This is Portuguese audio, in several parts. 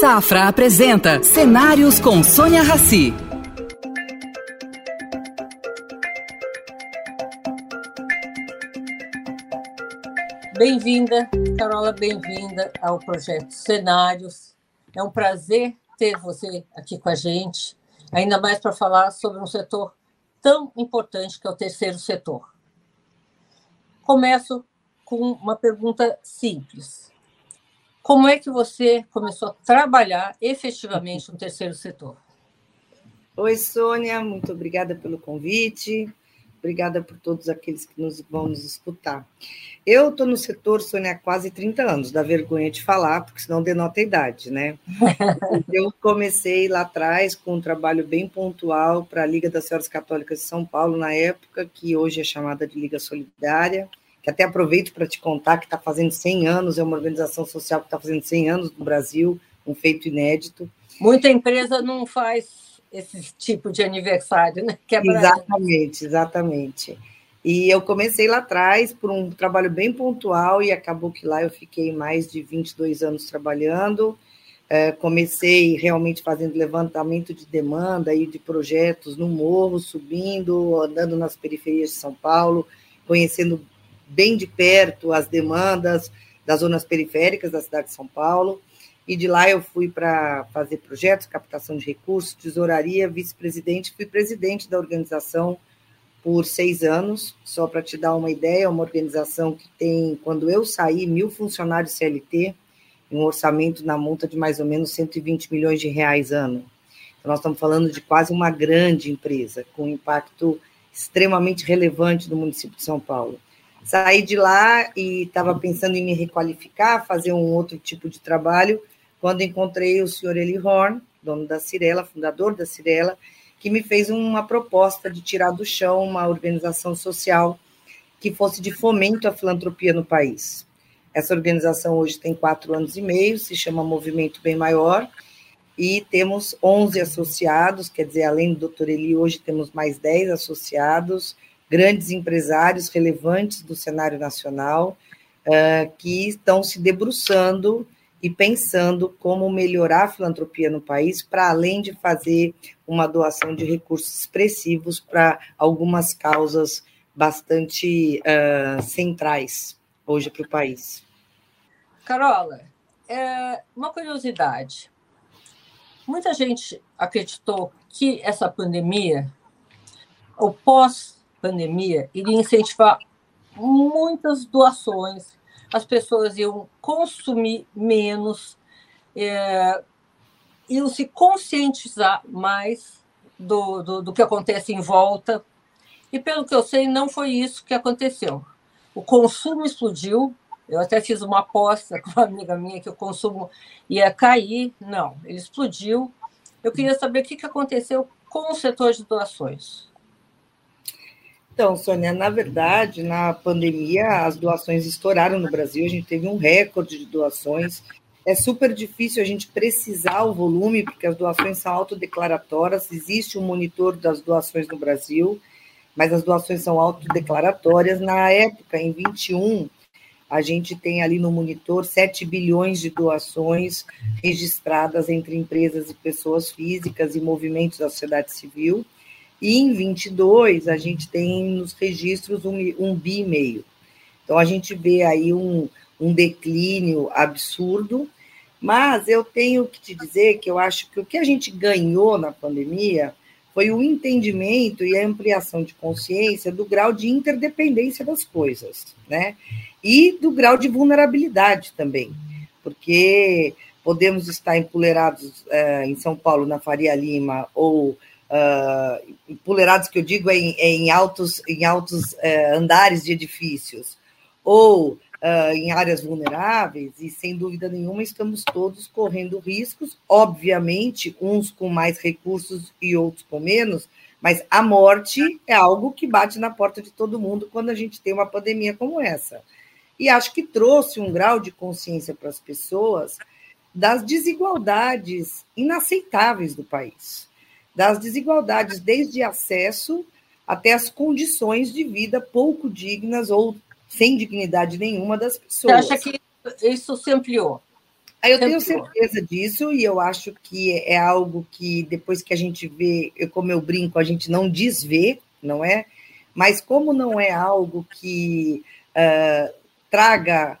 Safra apresenta Cenários com Sônia Rassi. Bem-vinda, Carola, bem-vinda ao projeto Cenários. É um prazer ter você aqui com a gente, ainda mais para falar sobre um setor tão importante que é o terceiro setor. Começo com uma pergunta simples. Como é que você começou a trabalhar efetivamente no terceiro setor? Oi, Sônia, muito obrigada pelo convite. Obrigada por todos aqueles que nos vão nos escutar. Eu estou no setor, Sônia, há quase 30 anos, dá vergonha de falar, porque senão denota a idade, né? Eu comecei lá atrás com um trabalho bem pontual para a Liga das Senhoras Católicas de São Paulo, na época, que hoje é chamada de Liga Solidária, que até aproveito para te contar que está fazendo 100 anos, é uma organização social que está fazendo 100 anos no Brasil, um feito inédito. Muita empresa não faz esse tipo de aniversário, né? Que é exatamente, exatamente. E eu comecei lá atrás por um trabalho bem pontual e acabou que lá eu fiquei mais de 22 anos trabalhando. É, comecei realmente fazendo levantamento de demanda e de projetos no morro, subindo, andando nas periferias de São Paulo, conhecendo bem de perto as demandas das zonas periféricas da cidade de São Paulo e de lá eu fui para fazer projetos, captação de recursos, tesouraria, vice-presidente, fui presidente da organização por seis anos, só para te dar uma ideia, é uma organização que tem, quando eu saí, mil funcionários CLT, um orçamento na monta de mais ou menos 120 milhões de reais ano. Então, nós estamos falando de quase uma grande empresa, com impacto extremamente relevante no município de São Paulo. Saí de lá e estava pensando em me requalificar, fazer um outro tipo de trabalho, quando encontrei o senhor Eli Horn, dono da Cirela, fundador da Cirela, que me fez uma proposta de tirar do chão uma organização social que fosse de fomento à filantropia no país. Essa organização hoje tem quatro anos e meio, se chama Movimento Bem Maior, e temos 11 associados, quer dizer, além do Dr. Eli, hoje temos mais 10 associados, grandes empresários relevantes do cenário nacional, uh, que estão se debruçando e pensando como melhorar a filantropia no país, para além de fazer uma doação de recursos expressivos para algumas causas bastante uh, centrais hoje para o país. Carola, é uma curiosidade. Muita gente acreditou que essa pandemia, ou pós-pandemia, iria incentivar muitas doações as pessoas iam consumir menos, é, iam se conscientizar mais do, do, do que acontece em volta. E, pelo que eu sei, não foi isso que aconteceu. O consumo explodiu. Eu até fiz uma aposta com uma amiga minha que o consumo ia cair. Não, ele explodiu. Eu queria saber o que aconteceu com o setor de doações. Então, Sônia, na verdade, na pandemia, as doações estouraram no Brasil, a gente teve um recorde de doações. É super difícil a gente precisar o volume, porque as doações são autodeclaratórias, existe um monitor das doações no Brasil, mas as doações são autodeclaratórias. Na época, em 21, a gente tem ali no monitor 7 bilhões de doações registradas entre empresas e pessoas físicas e movimentos da sociedade civil. E em 22, a gente tem nos registros um, um bi e meio. Então, a gente vê aí um, um declínio absurdo, mas eu tenho que te dizer que eu acho que o que a gente ganhou na pandemia foi o entendimento e a ampliação de consciência do grau de interdependência das coisas, né? E do grau de vulnerabilidade também, porque podemos estar empoleirados é, em São Paulo, na Faria Lima, ou uh, que eu digo é em, é em altos, em altos uh, andares de edifícios, ou uh, em áreas vulneráveis, e sem dúvida nenhuma estamos todos correndo riscos, obviamente, uns com mais recursos e outros com menos, mas a morte é algo que bate na porta de todo mundo quando a gente tem uma pandemia como essa. E acho que trouxe um grau de consciência para as pessoas das desigualdades inaceitáveis do país das desigualdades, desde acesso até as condições de vida pouco dignas ou sem dignidade nenhuma das pessoas. Você acha que isso se ampliou? Aí eu tenho certeza disso e eu acho que é algo que depois que a gente vê, eu, como eu brinco, a gente não desvê, não é? Mas como não é algo que uh, traga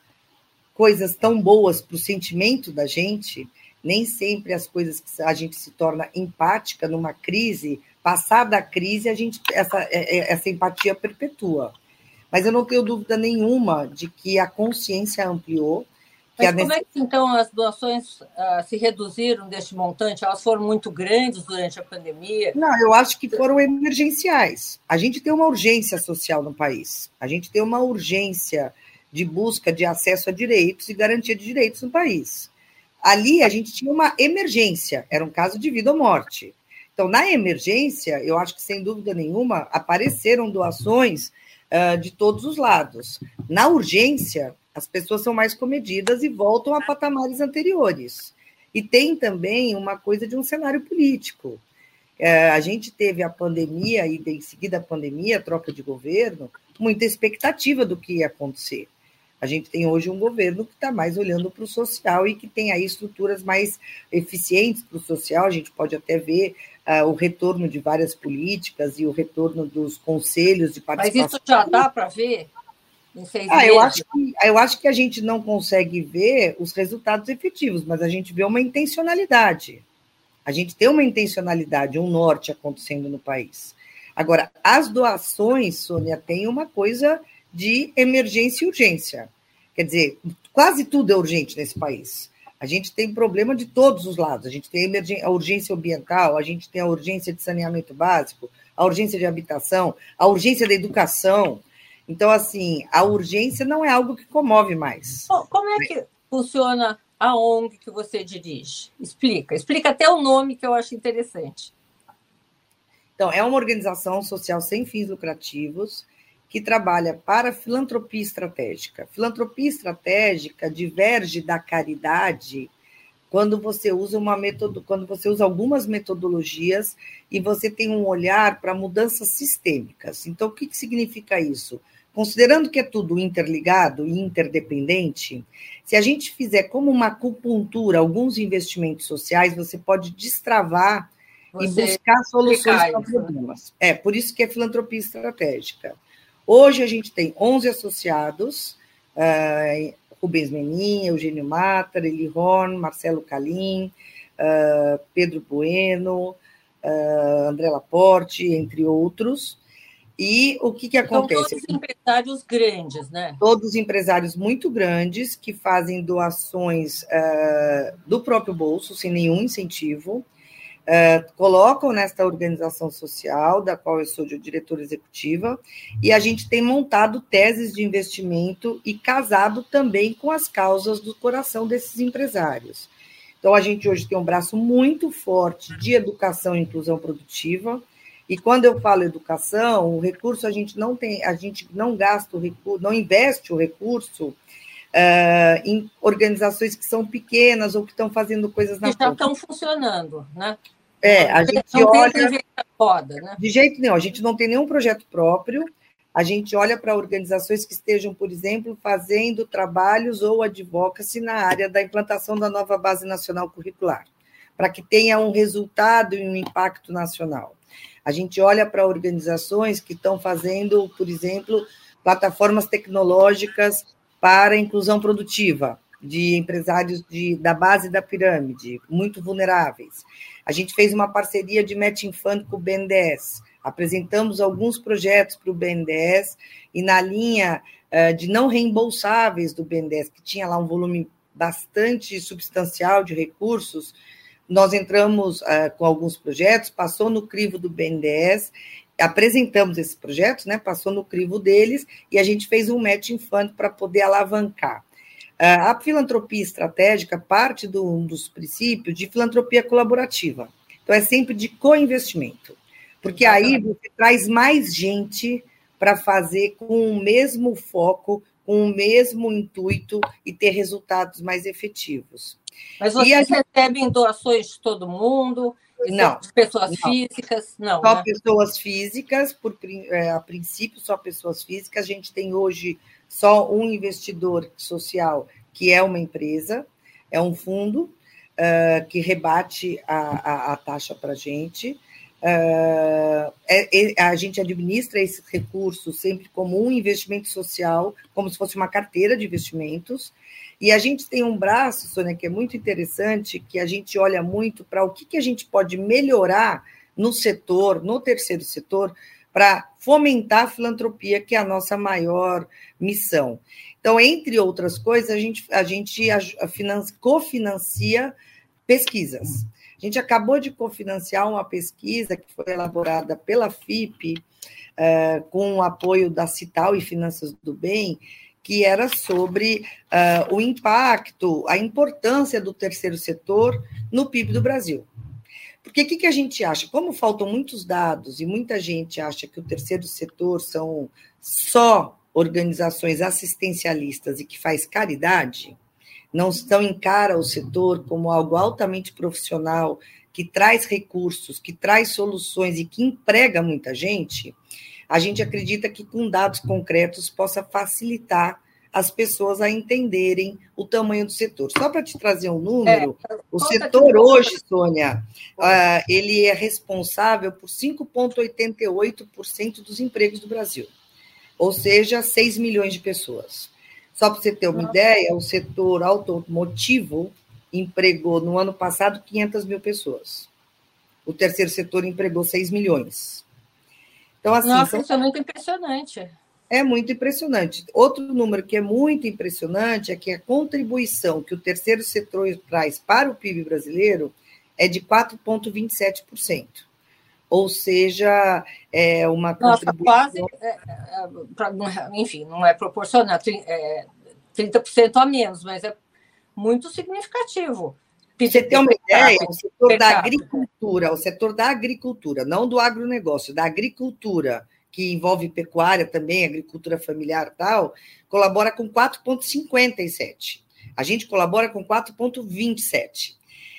coisas tão boas para o sentimento da gente, nem sempre as coisas que a gente se torna empática numa crise, passada a crise, a gente essa, é, é, essa empatia perpetua. Mas eu não tenho dúvida nenhuma de que a consciência ampliou, mas como é que, então, as doações uh, se reduziram deste montante? Elas foram muito grandes durante a pandemia? Não, eu acho que foram emergenciais. A gente tem uma urgência social no país. A gente tem uma urgência de busca de acesso a direitos e garantia de direitos no país. Ali, a gente tinha uma emergência. Era um caso de vida ou morte. Então, na emergência, eu acho que, sem dúvida nenhuma, apareceram doações uh, de todos os lados. Na urgência, as pessoas são mais comedidas e voltam a patamares anteriores. E tem também uma coisa de um cenário político. É, a gente teve a pandemia e, em seguida, a pandemia, a troca de governo, muita expectativa do que ia acontecer. A gente tem hoje um governo que está mais olhando para o social e que tem aí estruturas mais eficientes para o social. A gente pode até ver uh, o retorno de várias políticas e o retorno dos conselhos de participação. Mas isso já dá para ver? ah? Eu acho, que, eu acho que a gente não consegue ver os resultados efetivos, mas a gente vê uma intencionalidade. A gente tem uma intencionalidade, um norte acontecendo no país. Agora, as doações, Sônia, tem uma coisa de emergência e urgência. Quer dizer, quase tudo é urgente nesse país. A gente tem problema de todos os lados. A gente tem a urgência ambiental, a gente tem a urgência de saneamento básico, a urgência de habitação, a urgência da educação. Então, assim, a urgência não é algo que comove mais. Como é que funciona a ONG que você dirige? Explica. Explica até o nome que eu acho interessante. Então, é uma organização social sem fins lucrativos que trabalha para filantropia estratégica. Filantropia estratégica diverge da caridade quando você usa uma metodo, quando você usa algumas metodologias e você tem um olhar para mudanças sistêmicas. Então, o que, que significa isso? considerando que é tudo interligado e interdependente, se a gente fizer como uma acupuntura alguns investimentos sociais, você pode destravar você e buscar soluções para problemas. É, por isso que é filantropia estratégica. Hoje a gente tem 11 associados, uh, Rubens Menin, Eugênio Matar, Eli Horn, Marcelo Calim, uh, Pedro Bueno, uh, André Laporte, entre outros, e o que, que acontece? São todos empresários grandes, né? Todos empresários muito grandes que fazem doações uh, do próprio bolso, sem nenhum incentivo, uh, colocam nesta organização social, da qual eu sou diretora executiva, e a gente tem montado teses de investimento e casado também com as causas do coração desses empresários. Então, a gente hoje tem um braço muito forte de educação e inclusão produtiva e quando eu falo educação, o recurso a gente não tem, a gente não gasta o recurso, não investe o recurso uh, em organizações que são pequenas ou que estão fazendo coisas na que já estão funcionando, né? É, a gente não olha. Roda, né? De jeito nenhum, a gente não tem nenhum projeto próprio. A gente olha para organizações que estejam, por exemplo, fazendo trabalhos ou advocacy na área da implantação da nova base nacional curricular, para que tenha um resultado e um impacto nacional. A gente olha para organizações que estão fazendo, por exemplo, plataformas tecnológicas para inclusão produtiva de empresários de, da base da pirâmide, muito vulneráveis. A gente fez uma parceria de matching fund com o BNDES, apresentamos alguns projetos para o BNDES e na linha uh, de não reembolsáveis do BNDES, que tinha lá um volume bastante substancial de recursos, nós entramos uh, com alguns projetos, passou no crivo do BNDES, apresentamos esses projetos, né, passou no crivo deles, e a gente fez um matching fund para poder alavancar. Uh, a filantropia estratégica parte do, um dos princípios de filantropia colaborativa. Então, é sempre de co-investimento, porque aí você traz mais gente para fazer com o mesmo foco, com o mesmo intuito e ter resultados mais efetivos. Mas vocês recebem doações de todo mundo? Não. De pessoas não. físicas? Não. Só né? pessoas físicas, por, é, a princípio, só pessoas físicas. A gente tem hoje só um investidor social, que é uma empresa. é um fundo uh, que rebate a, a, a taxa para a gente. Uh, é, é, a gente administra esses recursos sempre como um investimento social, como se fosse uma carteira de investimentos. E a gente tem um braço, Sônia, que é muito interessante, que a gente olha muito para o que, que a gente pode melhorar no setor, no terceiro setor, para fomentar a filantropia, que é a nossa maior missão. Então, entre outras coisas, a gente, a gente cofinancia pesquisas. A gente acabou de cofinanciar uma pesquisa que foi elaborada pela FIP, uh, com o apoio da Cital e Finanças do Bem, que era sobre uh, o impacto, a importância do terceiro setor no PIB do Brasil. Porque o que, que a gente acha? Como faltam muitos dados e muita gente acha que o terceiro setor são só organizações assistencialistas e que faz caridade, não estão encara o setor como algo altamente profissional, que traz recursos, que traz soluções e que emprega muita gente, a gente acredita que com dados concretos possa facilitar as pessoas a entenderem o tamanho do setor. Só para te trazer um número, é, o setor hoje, Sônia, uh, ele é responsável por 5,88% dos empregos do Brasil, ou seja, 6 milhões de pessoas. Só para você ter uma ideia, o setor automotivo empregou no ano passado 500 mil pessoas. O terceiro setor empregou 6 milhões. Então, assim, Nossa, são... isso é muito impressionante. É muito impressionante. Outro número que é muito impressionante é que a contribuição que o terceiro setor traz para o PIB brasileiro é de 4,27%. Ou seja, é uma Nossa, quase, é, é, enfim, não é proporcional, é 30% a menos, mas é muito significativo. Você tem uma ideia, o setor da agricultura, o setor da agricultura, não do agronegócio, da agricultura, que envolve pecuária também, agricultura familiar tal, colabora com 4,57. A gente colabora com 4,27.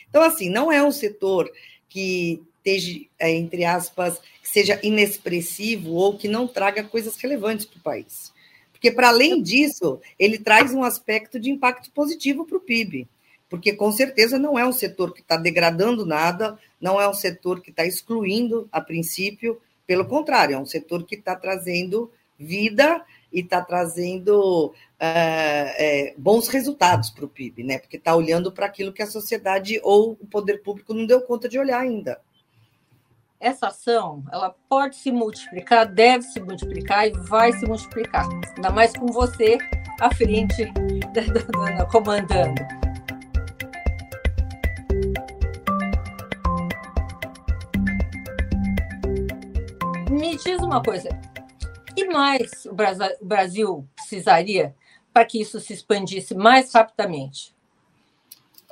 Então, assim, não é um setor que esteja, é, entre aspas, que seja inexpressivo ou que não traga coisas relevantes para o país. Porque, para além disso, ele traz um aspecto de impacto positivo para o PIB. Porque, com certeza, não é um setor que está degradando nada, não é um setor que está excluindo, a princípio, pelo contrário, é um setor que está trazendo vida e está trazendo é, bons resultados para o PIB, né? Porque está olhando para aquilo que a sociedade ou o poder público não deu conta de olhar ainda. Essa ação, ela pode se multiplicar, deve se multiplicar e vai se multiplicar. Ainda mais com você à frente, comandando. Me diz uma coisa: que mais o Brasil precisaria para que isso se expandisse mais rapidamente?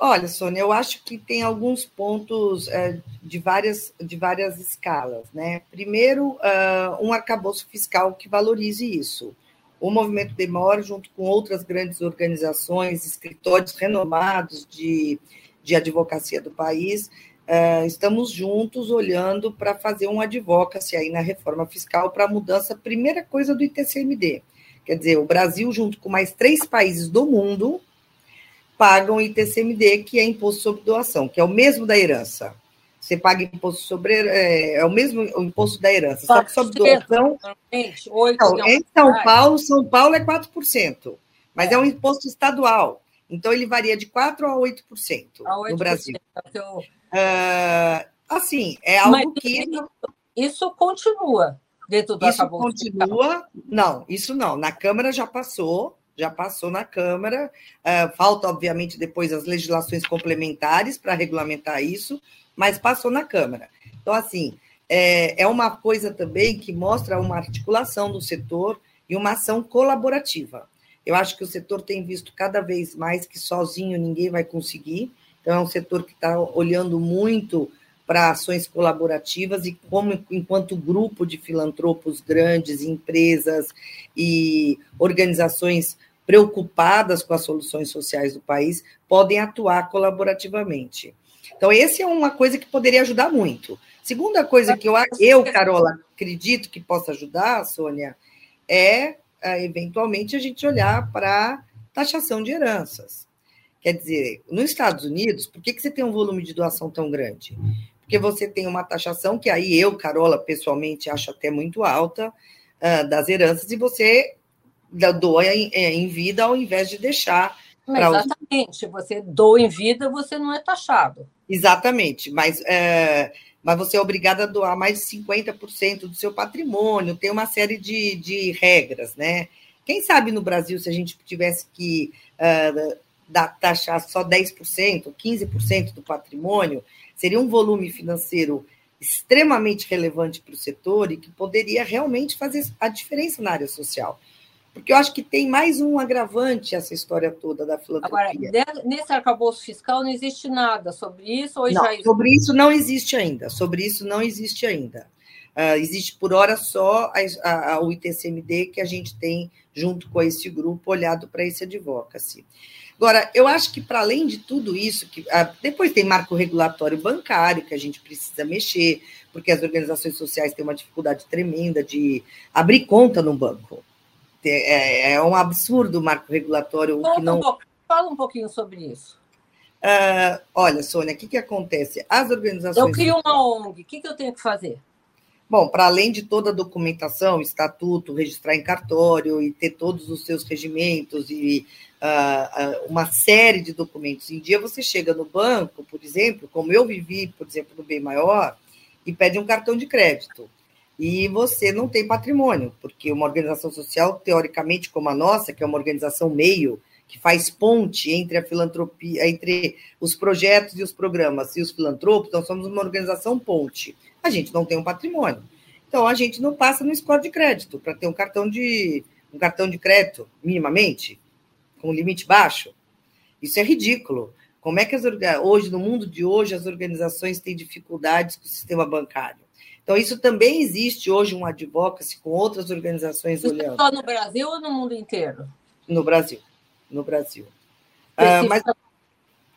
Olha, Sônia, eu acho que tem alguns pontos é, de, várias, de várias escalas. Né? Primeiro, uh, um arcabouço fiscal que valorize isso. O Movimento Demora, junto com outras grandes organizações, escritórios renomados de, de advocacia do país, Uh, estamos juntos olhando para fazer um advocacy aí na reforma fiscal para a mudança, primeira coisa do ITCMD. Quer dizer, o Brasil, junto com mais três países do mundo, pagam ITCMD, que é imposto sobre doação, que é o mesmo da herança. Você paga imposto sobre. É, é o mesmo o imposto da herança, só que sobre doação. Então, em São Paulo, São Paulo é 4%, mas é um imposto estadual. Então, ele varia de 4% a 8%, a 8% no Brasil. Então, Uh, assim, é algo Mas que. Isso, isso continua dentro do Isso continua. Não, isso não. Na Câmara já passou, já passou na Câmara. Uh, falta, obviamente, depois as legislações complementares para regulamentar isso, mas passou na Câmara. Então, assim, é, é uma coisa também que mostra uma articulação do setor e uma ação colaborativa. Eu acho que o setor tem visto cada vez mais que sozinho ninguém vai conseguir. Então, é um setor que está olhando muito para ações colaborativas e como, enquanto grupo de filantropos grandes, empresas e organizações preocupadas com as soluções sociais do país, podem atuar colaborativamente. Então, essa é uma coisa que poderia ajudar muito. Segunda coisa que eu, eu Carola, acredito que possa ajudar, Sônia, é, é eventualmente a gente olhar para taxação de heranças. Quer dizer, nos Estados Unidos, por que, que você tem um volume de doação tão grande? Porque você tem uma taxação que aí eu, Carola, pessoalmente acho até muito alta uh, das heranças, e você doa em, é, em vida ao invés de deixar. Exatamente, os... você doa em vida, você não é taxado. Exatamente, mas, é, mas você é obrigado a doar mais de 50% do seu patrimônio, tem uma série de, de regras, né? Quem sabe no Brasil, se a gente tivesse que uh, taxar só 10%, 15% do patrimônio, seria um volume financeiro extremamente relevante para o setor e que poderia realmente fazer a diferença na área social. Porque eu acho que tem mais um agravante essa história toda da filantropia. Agora, nesse arcabouço fiscal não existe nada sobre isso? Ou não, já... sobre isso não existe ainda. Sobre isso não existe ainda. Uh, existe por hora só a, a, a, o ITCMD que a gente tem junto com esse grupo olhado para esse advocacy. Agora, eu acho que para além de tudo isso, que uh, depois tem marco regulatório bancário que a gente precisa mexer, porque as organizações sociais têm uma dificuldade tremenda de abrir conta no banco. É, é um absurdo o marco regulatório fala que não. Um fala um pouquinho sobre isso. Uh, olha, Sônia, o que, que acontece? As organizações. Eu crio uma ONG, o que, que eu tenho que fazer? Bom, para além de toda a documentação, estatuto, registrar em cartório e ter todos os seus regimentos e uh, uh, uma série de documentos. Em dia você chega no banco, por exemplo, como eu vivi, por exemplo, no Bem Maior, e pede um cartão de crédito. E você não tem patrimônio, porque uma organização social, teoricamente, como a nossa, que é uma organização meio, que faz ponte entre a filantropia, entre os projetos e os programas e os filantropos, nós somos uma organização ponte a gente não tem um patrimônio. Então a gente não passa no score de crédito para ter um cartão de um cartão de crédito minimamente com limite baixo. Isso é ridículo. Como é que as, hoje no mundo de hoje as organizações têm dificuldades com o sistema bancário? Então isso também existe hoje um advocacy com outras organizações isso olhando. Só no Brasil ou no mundo inteiro? No Brasil, no Brasil. Ah, mas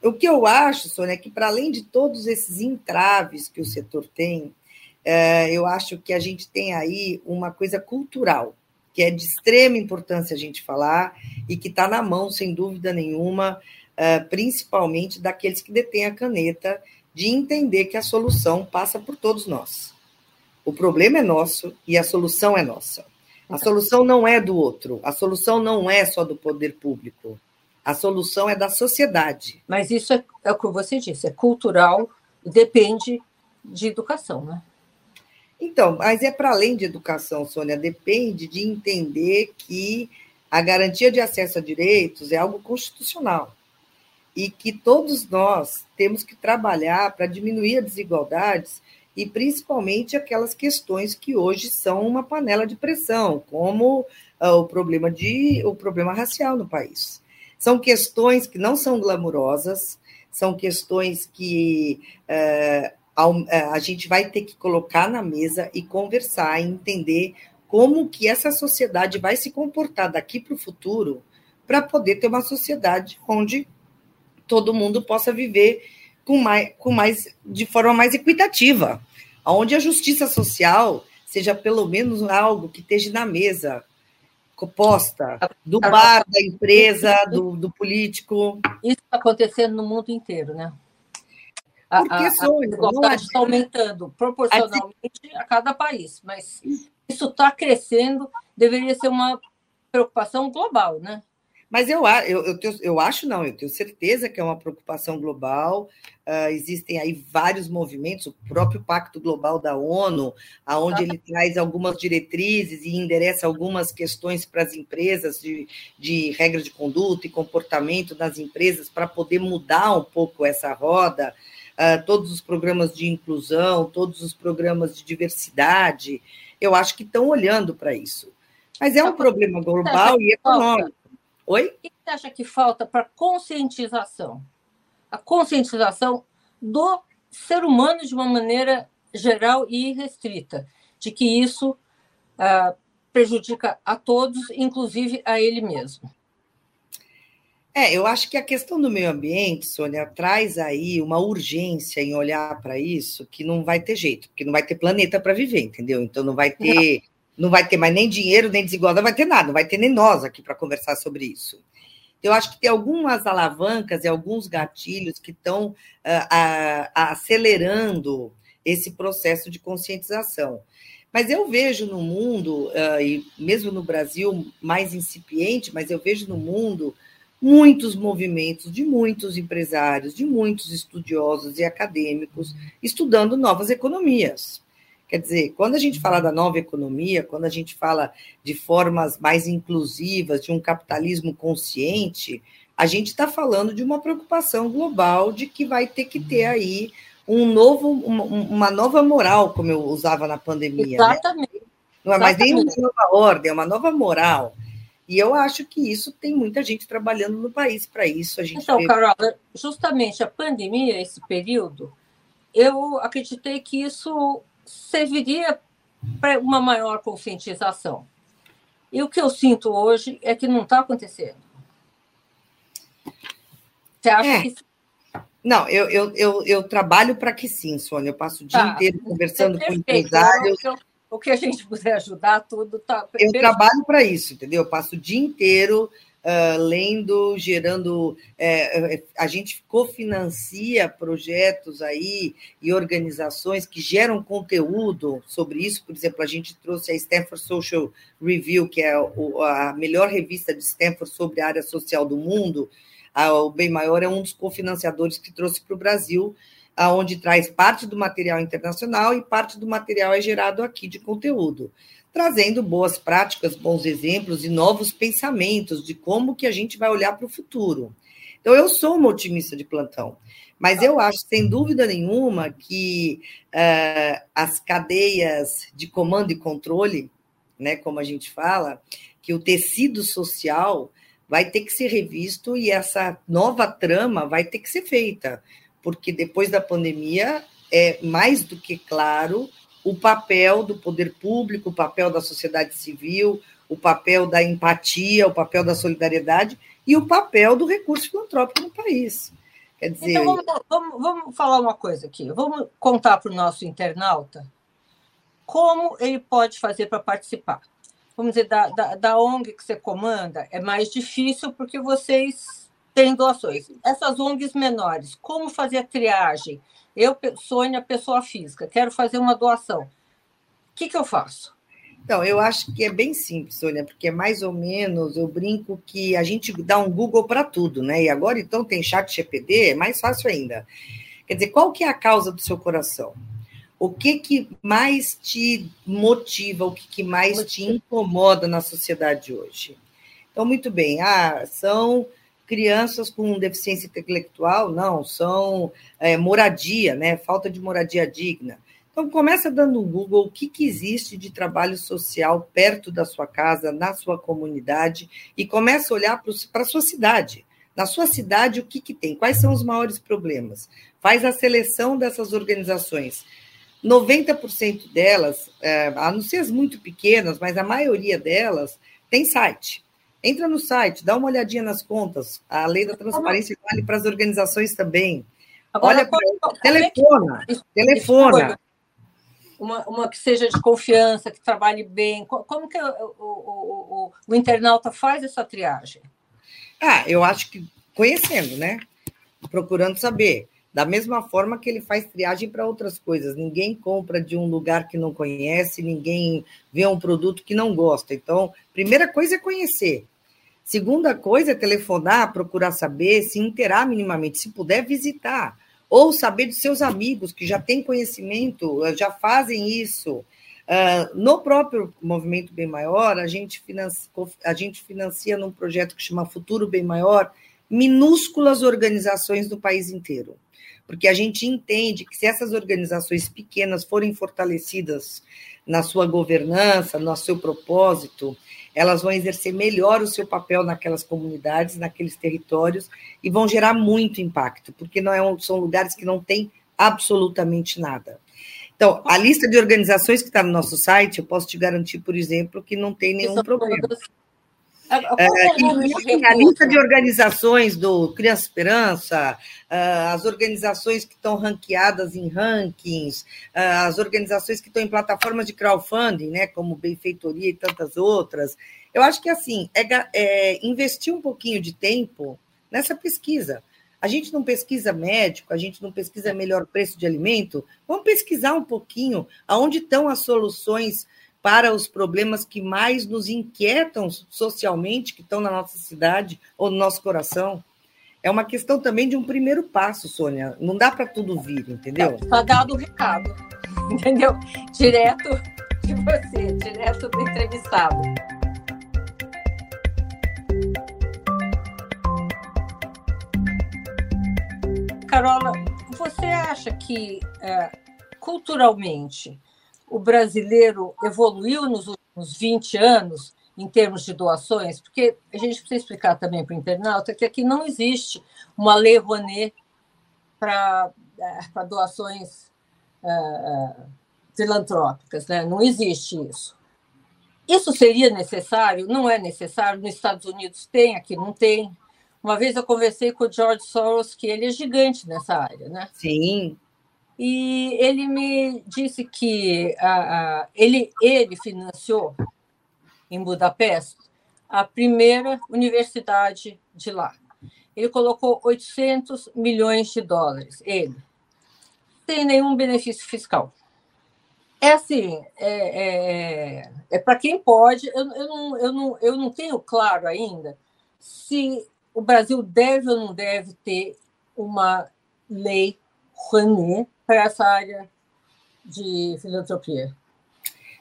o que eu acho, Sônia, é que para além de todos esses entraves que o setor tem, é, eu acho que a gente tem aí uma coisa cultural, que é de extrema importância a gente falar e que está na mão, sem dúvida nenhuma, é, principalmente daqueles que detêm a caneta, de entender que a solução passa por todos nós. O problema é nosso e a solução é nossa. A solução não é do outro, a solução não é só do poder público. A solução é da sociedade. Mas isso é, é o que você disse, é cultural depende de educação, né? Então, mas é para além de educação, Sônia, depende de entender que a garantia de acesso a direitos é algo constitucional e que todos nós temos que trabalhar para diminuir as desigualdades e principalmente aquelas questões que hoje são uma panela de pressão, como uh, o problema de o problema racial no país. São questões que não são glamurosas, são questões que uh, a gente vai ter que colocar na mesa e conversar e entender como que essa sociedade vai se comportar daqui para o futuro para poder ter uma sociedade onde todo mundo possa viver com mais, com mais de forma mais equitativa, onde a justiça social seja pelo menos algo que esteja na mesa posta, do bar, da empresa, do, do político. Isso está acontecendo no mundo inteiro, né? A, Porque, a, a desigualdade está aumentando proporcionalmente a cada país, mas isso está crescendo, deveria ser uma preocupação global, né? Mas eu, eu, eu, tenho, eu acho não, eu tenho certeza que é uma preocupação global. Uh, existem aí vários movimentos, o próprio Pacto Global da ONU, aonde ele traz algumas diretrizes e endereça algumas questões para as empresas de, de regra de conduta e comportamento das empresas para poder mudar um pouco essa roda. Uh, todos os programas de inclusão, todos os programas de diversidade, eu acho que estão olhando para isso. Mas é um problema global e econômico. Oi? O que você acha que falta para conscientização? A conscientização do ser humano de uma maneira geral e restrita, de que isso ah, prejudica a todos, inclusive a ele mesmo. É, eu acho que a questão do meio ambiente, Sônia, traz aí uma urgência em olhar para isso que não vai ter jeito, porque não vai ter planeta para viver, entendeu? Então não vai ter não não vai ter mais nem dinheiro, nem desigualdade, não vai ter nada, não vai ter nem nós aqui para conversar sobre isso. Eu acho que tem algumas alavancas e alguns gatilhos que estão uh, acelerando esse processo de conscientização. Mas eu vejo no mundo, uh, e mesmo no Brasil mais incipiente, mas eu vejo no mundo muitos movimentos de muitos empresários, de muitos estudiosos e acadêmicos estudando novas economias. Quer dizer, quando a gente fala da nova economia, quando a gente fala de formas mais inclusivas, de um capitalismo consciente, a gente está falando de uma preocupação global de que vai ter que ter aí um novo, uma, uma nova moral, como eu usava na pandemia. Né? Exatamente. Né? Não é mais nem uma nova ordem, é uma nova moral. E eu acho que isso tem muita gente trabalhando no país para isso. A gente então, vê... Carola, justamente a pandemia, esse período, eu acreditei que isso serviria para uma maior conscientização. E o que eu sinto hoje é que não está acontecendo. Você acha é. que. Não, eu, eu, eu, eu trabalho para que sim, Sônia. Eu passo o dia tá. inteiro conversando é com empresários. O que a gente puder ajudar, tudo está. Eu trabalho para isso, entendeu? Eu passo o dia inteiro uh, lendo, gerando. É, a gente cofinancia projetos aí e organizações que geram conteúdo sobre isso. Por exemplo, a gente trouxe a Stanford Social Review, que é a melhor revista de Stanford sobre a área social do mundo. o Bem Maior é um dos cofinanciadores que trouxe para o Brasil aonde traz parte do material internacional e parte do material é gerado aqui de conteúdo trazendo boas práticas, bons exemplos e novos pensamentos de como que a gente vai olhar para o futuro. Então, eu sou uma otimista de plantão, mas eu acho, sem dúvida nenhuma, que uh, as cadeias de comando e controle, né, como a gente fala, que o tecido social vai ter que ser revisto e essa nova trama vai ter que ser feita, porque depois da pandemia é mais do que claro o papel do poder público, o papel da sociedade civil, o papel da empatia, o papel da solidariedade e o papel do recurso filantrópico no país. Quer dizer... Então, vamos, vamos, vamos falar uma coisa aqui. Vamos contar para o nosso internauta como ele pode fazer para participar. Vamos dizer, da, da, da ONG que você comanda, é mais difícil porque vocês têm doações. Essas ONGs menores, como fazer a triagem? Eu, Sônia, pessoa física, quero fazer uma doação. O que, que eu faço? Então, eu acho que é bem simples, Sônia, porque é mais ou menos, eu brinco que a gente dá um Google para tudo, né? E agora, então, tem chat GPD, é mais fácil ainda. Quer dizer, qual que é a causa do seu coração? O que, que mais te motiva, o que, que mais te incomoda na sociedade hoje? Então, muito bem, ah, são crianças com deficiência intelectual, não, são é, moradia, né? Falta de moradia digna. Então, começa dando um Google o que, que existe de trabalho social perto da sua casa, na sua comunidade, e começa a olhar para a sua cidade. Na sua cidade, o que, que tem? Quais são os maiores problemas? Faz a seleção dessas organizações. 90% delas, é, a não ser as muito pequenas, mas a maioria delas, tem site. Entra no site, dá uma olhadinha nas contas. A lei da transparência vale para as organizações também. Agora, Olha, como, telefona, que, telefona. Uma, uma que seja de confiança, que trabalhe bem. Como que o, o, o, o internauta faz essa triagem? Ah, eu acho que conhecendo, né? Procurando saber. Da mesma forma que ele faz triagem para outras coisas. Ninguém compra de um lugar que não conhece, ninguém vê um produto que não gosta. Então, primeira coisa é conhecer. Segunda coisa é telefonar, procurar saber, se interar minimamente, se puder visitar, ou saber de seus amigos que já têm conhecimento, eh, já fazem isso. Uh, no próprio Movimento Bem Maior, a gente, financia, a gente financia num projeto que chama Futuro Bem Maior minúsculas organizações do país inteiro. Porque a gente entende que se essas organizações pequenas forem fortalecidas na sua governança, no seu propósito, elas vão exercer melhor o seu papel naquelas comunidades, naqueles territórios e vão gerar muito impacto, porque não é, são lugares que não têm absolutamente nada. Então, a lista de organizações que está no nosso site, eu posso te garantir, por exemplo, que não tem nenhum problema. É, a lista de organizações do Criança Esperança, ah, as organizações que estão ranqueadas em rankings, ah, as organizações que estão em plataformas de crowdfunding, né, como Benfeitoria e tantas outras. Eu acho que assim é, é investir um pouquinho de tempo nessa pesquisa. A gente não pesquisa médico, a gente não pesquisa melhor preço de alimento. Vamos pesquisar um pouquinho aonde estão as soluções para os problemas que mais nos inquietam socialmente, que estão na nossa cidade ou no nosso coração. É uma questão também de um primeiro passo, Sônia. Não dá para tudo vir, entendeu? Está dado o recado, entendeu? Direto de você, direto do entrevistado. Carola, você acha que é, culturalmente o brasileiro evoluiu nos últimos 20 anos em termos de doações? Porque a gente precisa explicar também para o internauta que aqui não existe uma lei Rouanet para é, doações é, filantrópicas, né? não existe isso. Isso seria necessário? Não é necessário. Nos Estados Unidos tem, aqui não tem. Uma vez eu conversei com o George Soros, que ele é gigante nessa área, né? Sim. E ele me disse que ele, ele financiou em Budapeste a primeira universidade de lá. Ele colocou 800 milhões de dólares, ele, sem nenhum benefício fiscal. É assim, é, é, é para quem pode. Eu, eu, não, eu, não, eu não tenho claro ainda se o Brasil deve ou não deve ter uma lei Rouanet para essa área de filantropia?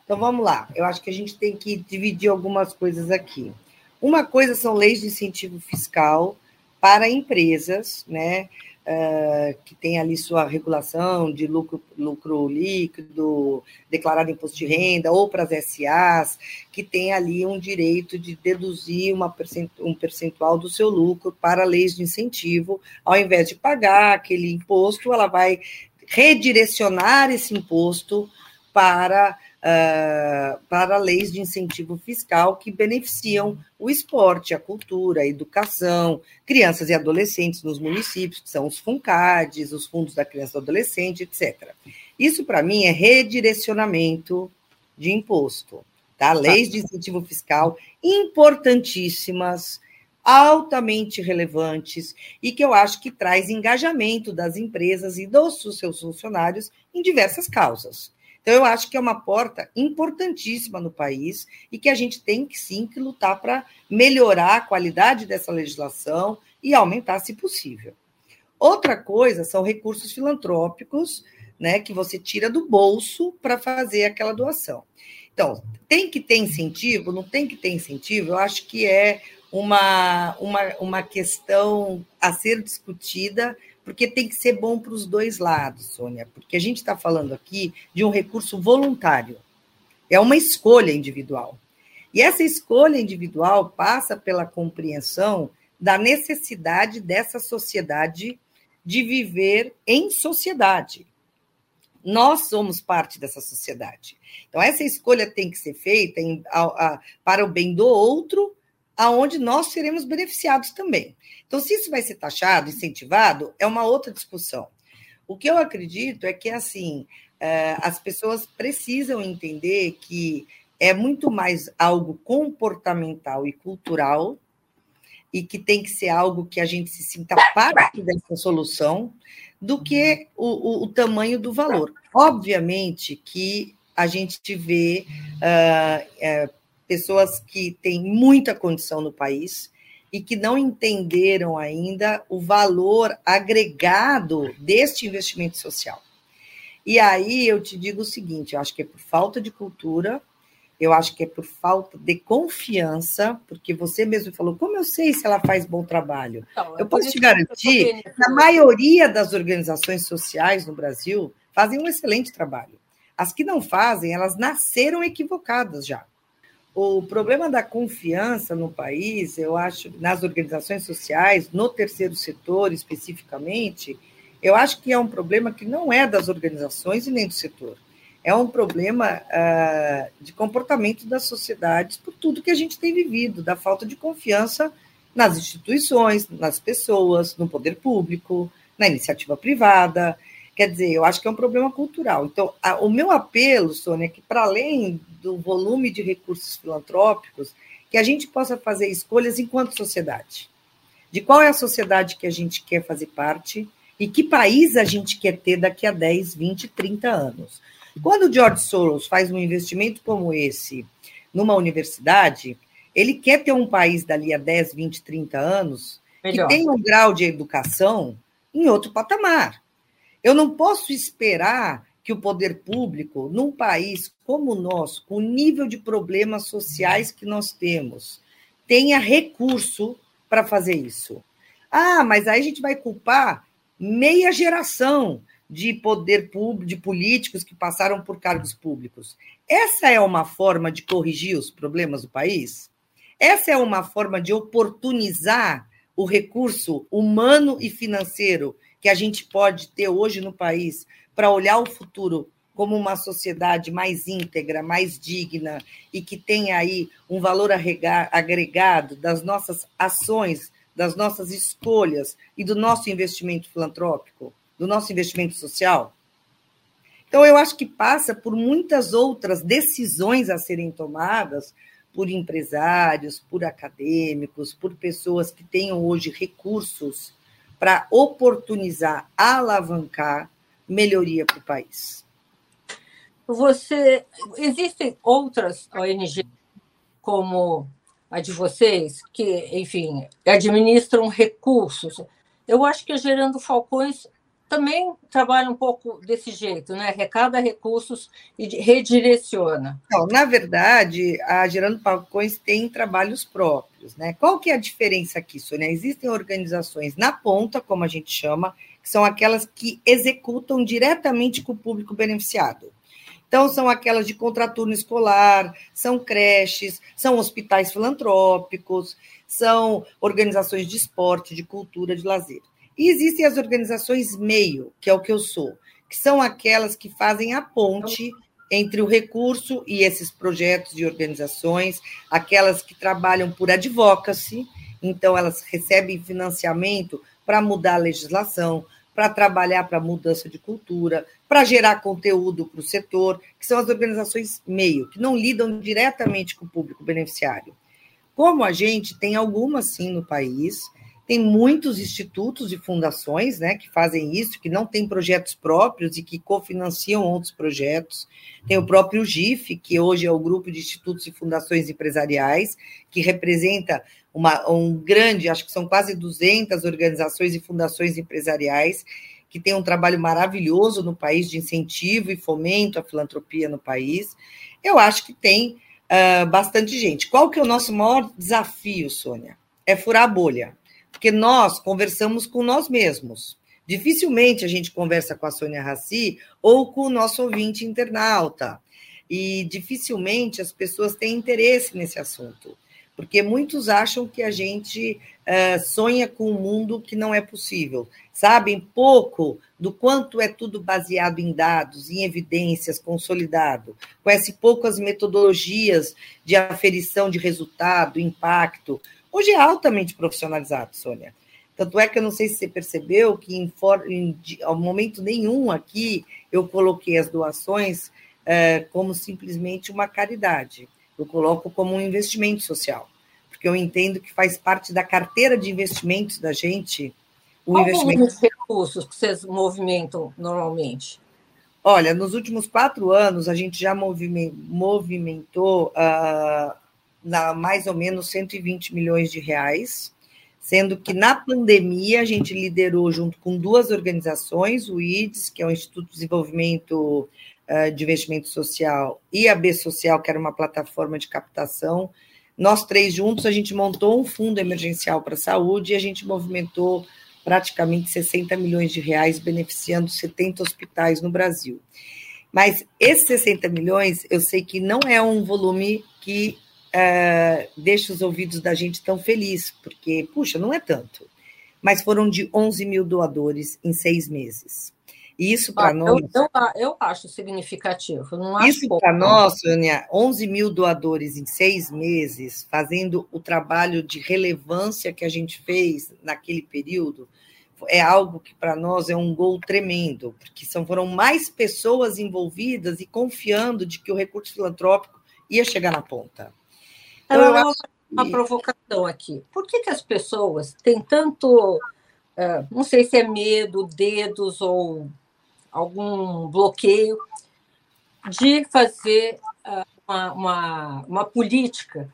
Então vamos lá. Eu acho que a gente tem que dividir algumas coisas aqui. Uma coisa são leis de incentivo fiscal para empresas, né? Uh, que tem ali sua regulação de lucro, lucro líquido, declarado imposto de renda, ou para as SAs, que tem ali um direito de deduzir uma um percentual do seu lucro para leis de incentivo, ao invés de pagar aquele imposto, ela vai redirecionar esse imposto para uh, para leis de incentivo fiscal que beneficiam o esporte, a cultura, a educação, crianças e adolescentes nos municípios, que são os FUNCADs, os fundos da criança e adolescente, etc. Isso, para mim, é redirecionamento de imposto. Tá? Leis de incentivo fiscal importantíssimas, altamente relevantes e que eu acho que traz engajamento das empresas e dos seus funcionários em diversas causas. Então, eu acho que é uma porta importantíssima no país e que a gente tem que sim que lutar para melhorar a qualidade dessa legislação e aumentar, se possível. Outra coisa são recursos filantrópicos, né, que você tira do bolso para fazer aquela doação. Então, tem que ter incentivo? Não tem que ter incentivo? Eu acho que é uma, uma, uma questão a ser discutida porque tem que ser bom para os dois lados, Sônia, porque a gente está falando aqui de um recurso voluntário, é uma escolha individual. E essa escolha individual passa pela compreensão da necessidade dessa sociedade de viver em sociedade. Nós somos parte dessa sociedade. Então, essa escolha tem que ser feita em, a, a, para o bem do outro aonde nós seremos beneficiados também. Então, se isso vai ser taxado, incentivado, é uma outra discussão. O que eu acredito é que, assim, eh, as pessoas precisam entender que é muito mais algo comportamental e cultural e que tem que ser algo que a gente se sinta parte dessa solução do que o, o, o tamanho do valor. Obviamente que a gente vê uh, pessoas que têm muita condição no país e que não entenderam ainda o valor agregado deste investimento social. E aí eu te digo o seguinte: eu acho que é por falta de cultura, eu acho que é por falta de confiança, porque você mesmo falou, como eu sei se ela faz bom trabalho? Então, eu posso te garantir que a maioria das organizações sociais no Brasil fazem um excelente trabalho. As que não fazem, elas nasceram equivocadas já. O problema da confiança no país, eu acho, nas organizações sociais, no terceiro setor especificamente, eu acho que é um problema que não é das organizações e nem do setor. é um problema uh, de comportamento das sociedades por tudo que a gente tem vivido, da falta de confiança nas instituições, nas pessoas, no poder público, na iniciativa privada. Quer dizer, eu acho que é um problema cultural. Então, a, o meu apelo, Sônia, é que, para além do volume de recursos filantrópicos, que a gente possa fazer escolhas enquanto sociedade. De qual é a sociedade que a gente quer fazer parte e que país a gente quer ter daqui a 10, 20, 30 anos. Quando o George Soros faz um investimento como esse numa universidade, ele quer ter um país dali a 10, 20, 30 anos Melhor. que tenha um grau de educação em outro patamar. Eu não posso esperar que o poder público, num país como o nosso, com o nível de problemas sociais que nós temos, tenha recurso para fazer isso. Ah, mas aí a gente vai culpar meia geração de poder público, de políticos que passaram por cargos públicos. Essa é uma forma de corrigir os problemas do país? Essa é uma forma de oportunizar o recurso humano e financeiro que a gente pode ter hoje no país para olhar o futuro como uma sociedade mais íntegra, mais digna e que tenha aí um valor agregado das nossas ações, das nossas escolhas e do nosso investimento filantrópico? do nosso investimento social? Então, eu acho que passa por muitas outras decisões a serem tomadas por empresários, por acadêmicos, por pessoas que tenham hoje recursos para oportunizar, alavancar melhoria para o país. Você existem outras ONGs como a de vocês que, enfim, administram recursos. Eu acho que a Gerando Falcões também trabalha um pouco desse jeito, né? Recada recursos e redireciona. Não, na verdade, a Gerando Falcões tem trabalhos próprios, né? Qual que é a diferença aqui, Sônia? Existem organizações na ponta, como a gente chama, que são aquelas que executam diretamente com o público beneficiado. Então, são aquelas de contraturno escolar, são creches, são hospitais filantrópicos, são organizações de esporte, de cultura, de lazer. E existem as organizações meio, que é o que eu sou, que são aquelas que fazem a ponte entre o recurso e esses projetos e organizações, aquelas que trabalham por advocacy, então elas recebem financiamento para mudar a legislação, para trabalhar para mudança de cultura, para gerar conteúdo para o setor, que são as organizações meio, que não lidam diretamente com o público beneficiário. Como a gente tem algumas sim no país, tem muitos institutos e fundações né, que fazem isso, que não têm projetos próprios e que cofinanciam outros projetos. Tem o próprio GIF, que hoje é o Grupo de Institutos e Fundações Empresariais, que representa uma, um grande, acho que são quase 200 organizações e fundações empresariais, que tem um trabalho maravilhoso no país de incentivo e fomento à filantropia no país. Eu acho que tem uh, bastante gente. Qual que é o nosso maior desafio, Sônia? É furar a bolha porque nós conversamos com nós mesmos. Dificilmente a gente conversa com a Sônia Raci ou com o nosso ouvinte internauta. E dificilmente as pessoas têm interesse nesse assunto, porque muitos acham que a gente uh, sonha com um mundo que não é possível. Sabem pouco do quanto é tudo baseado em dados, em evidências, consolidado. Conhece pouco as metodologias de aferição de resultado, impacto, Hoje é altamente profissionalizado, Sônia. Tanto é que eu não sei se você percebeu que, em, em ao momento nenhum aqui, eu coloquei as doações é, como simplesmente uma caridade. Eu coloco como um investimento social, porque eu entendo que faz parte da carteira de investimentos da gente o Qual investimento. Quais recursos que vocês movimentam normalmente? Olha, nos últimos quatro anos, a gente já movimentou uh, na mais ou menos 120 milhões de reais, sendo que na pandemia a gente liderou junto com duas organizações, o IDES, que é o Instituto de Desenvolvimento uh, de Investimento Social, e a B Social, que era uma plataforma de captação. Nós três juntos, a gente montou um fundo emergencial para a saúde e a gente movimentou praticamente 60 milhões de reais, beneficiando 70 hospitais no Brasil. Mas esses 60 milhões, eu sei que não é um volume que uh, deixa os ouvidos da gente tão feliz, porque, puxa, não é tanto. Mas foram de 11 mil doadores em seis meses. Isso para ah, nós. Eu, eu, eu, acho significativo. Não acho isso para nós, Sônia, 11 mil doadores em seis meses, fazendo o trabalho de relevância que a gente fez naquele período, é algo que para nós é um gol tremendo, porque são, foram mais pessoas envolvidas e confiando de que o recurso filantrópico ia chegar na ponta. Então, eu, eu acho uma provocação aqui. Por que, que as pessoas têm tanto, uh, não sei se é medo, dedos ou algum bloqueio de fazer uh, uma, uma, uma, política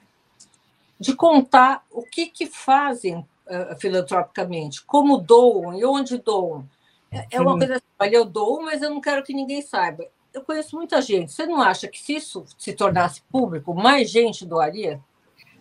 de contar o que, que fazem uh, filantropicamente, como doam e onde doam. É, é uma coisa assim, olha, eu dou, mas eu não quero que ninguém saiba. Eu conheço muita gente. Você não acha que se isso se tornasse público, mais gente doaria?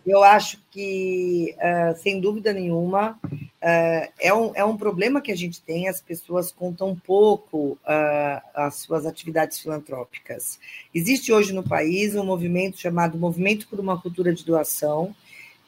Eu acho que, uh, sem dúvida nenhuma, uh, é, um, é um problema que a gente tem, as pessoas contam pouco uh, as suas atividades filantrópicas. Existe hoje no país um movimento chamado Movimento por uma Cultura de Doação,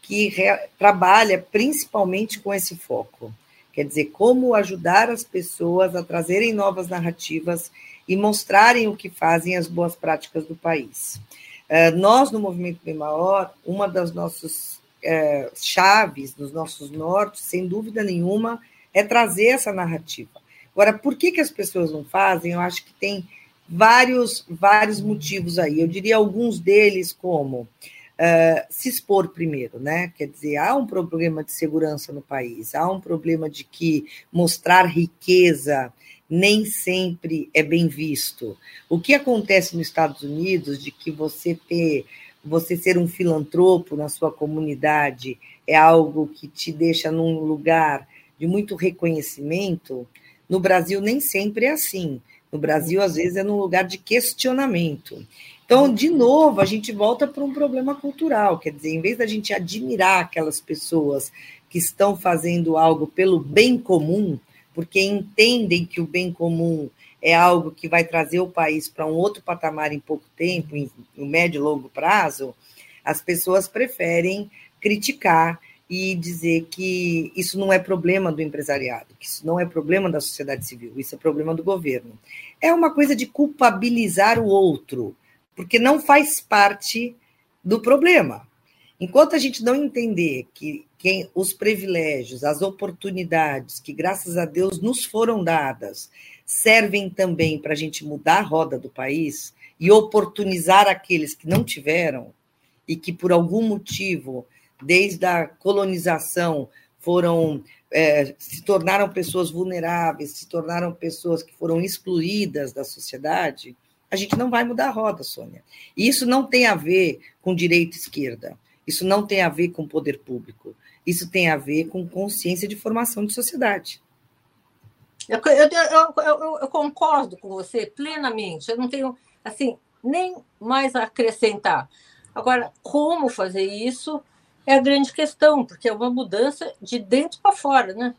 que trabalha principalmente com esse foco. Quer dizer, como ajudar as pessoas a trazerem novas narrativas e mostrarem o que fazem as boas práticas do país. É, nós, no Movimento Bem Maior, uma das nossas é, chaves, dos nossos nortes, sem dúvida nenhuma, é trazer essa narrativa. Agora, por que, que as pessoas não fazem? Eu acho que tem vários, vários motivos aí. Eu diria alguns deles como uh, se expor primeiro, né? Quer dizer, há um problema de segurança no país, há um problema de que mostrar riqueza nem sempre é bem visto. O que acontece nos Estados Unidos de que você ter você ser um filantropo na sua comunidade é algo que te deixa num lugar de muito reconhecimento, no Brasil nem sempre é assim. No Brasil, às vezes, é num lugar de questionamento. Então, de novo, a gente volta para um problema cultural, quer dizer, em vez da gente admirar aquelas pessoas que estão fazendo algo pelo bem comum, porque entendem que o bem comum é algo que vai trazer o país para um outro patamar em pouco tempo, em, em médio e longo prazo, as pessoas preferem criticar e dizer que isso não é problema do empresariado, que isso não é problema da sociedade civil, isso é problema do governo. É uma coisa de culpabilizar o outro, porque não faz parte do problema. Enquanto a gente não entender que quem os privilégios, as oportunidades que, graças a Deus, nos foram dadas, servem também para a gente mudar a roda do país e oportunizar aqueles que não tiveram e que, por algum motivo, desde a colonização, foram é, se tornaram pessoas vulneráveis, se tornaram pessoas que foram excluídas da sociedade, a gente não vai mudar a roda, Sônia. E isso não tem a ver com direita e esquerda. Isso não tem a ver com poder público. Isso tem a ver com consciência de formação de sociedade. Eu, eu, eu, eu, concordo com você plenamente. Eu não tenho assim nem mais a acrescentar. Agora, como fazer isso é a grande questão, porque é uma mudança de dentro para fora, né?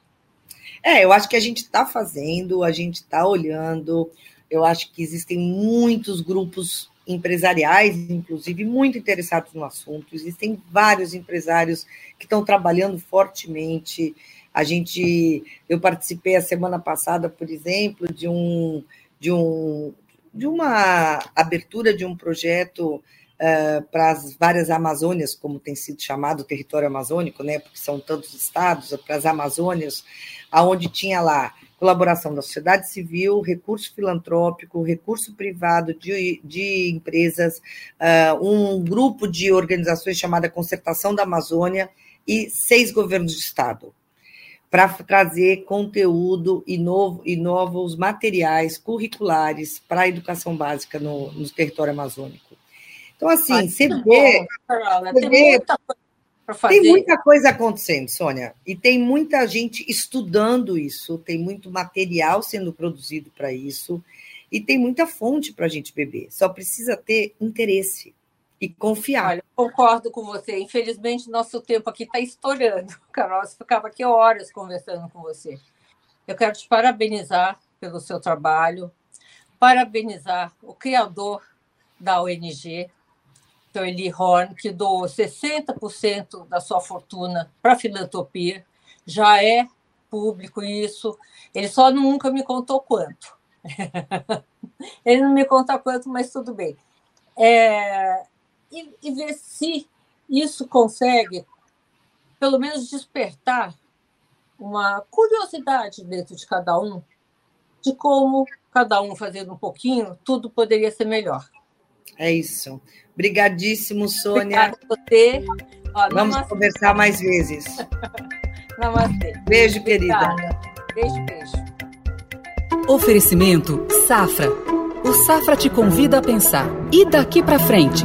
É, eu acho que a gente está fazendo, a gente está olhando. Eu acho que existem muitos grupos empresariais, inclusive, muito interessados no assunto. Existem vários empresários que estão trabalhando fortemente. A gente, eu participei a semana passada, por exemplo, de um de um de uma abertura de um projeto uh, para as várias Amazônias, como tem sido chamado o território amazônico, né? Porque são tantos estados, para as Amazônias, aonde tinha lá colaboração da sociedade civil, recurso filantrópico, recurso privado de, de empresas, uh, um grupo de organizações chamada Concertação da Amazônia e seis governos de estado, para trazer conteúdo e, novo, e novos materiais curriculares para a educação básica no, no território amazônico. Então, assim, você vê. Você vê para fazer. Tem muita coisa acontecendo, Sônia, e tem muita gente estudando isso, tem muito material sendo produzido para isso, e tem muita fonte para a gente beber. Só precisa ter interesse e confiar. Olha, concordo com você. Infelizmente, nosso tempo aqui está estourando. Carol, você ficava aqui horas conversando com você. Eu quero te parabenizar pelo seu trabalho, parabenizar o criador da ONG, então, Eli Horn, que doou 60% da sua fortuna para a filantropia, já é público isso. Ele só nunca me contou quanto, Ele não me conta quanto, mas tudo bem. É, e, e ver se isso consegue, pelo menos, despertar uma curiosidade dentro de cada um de como cada um fazendo um pouquinho, tudo poderia ser melhor. É isso. Obrigadíssimo, Sônia. Obrigada a você. Ó, Vamos namastê. conversar mais vezes. namastê. Beijo, querida. Obrigada. Beijo, beijo. Oferecimento Safra. O Safra te convida a pensar. E daqui para frente?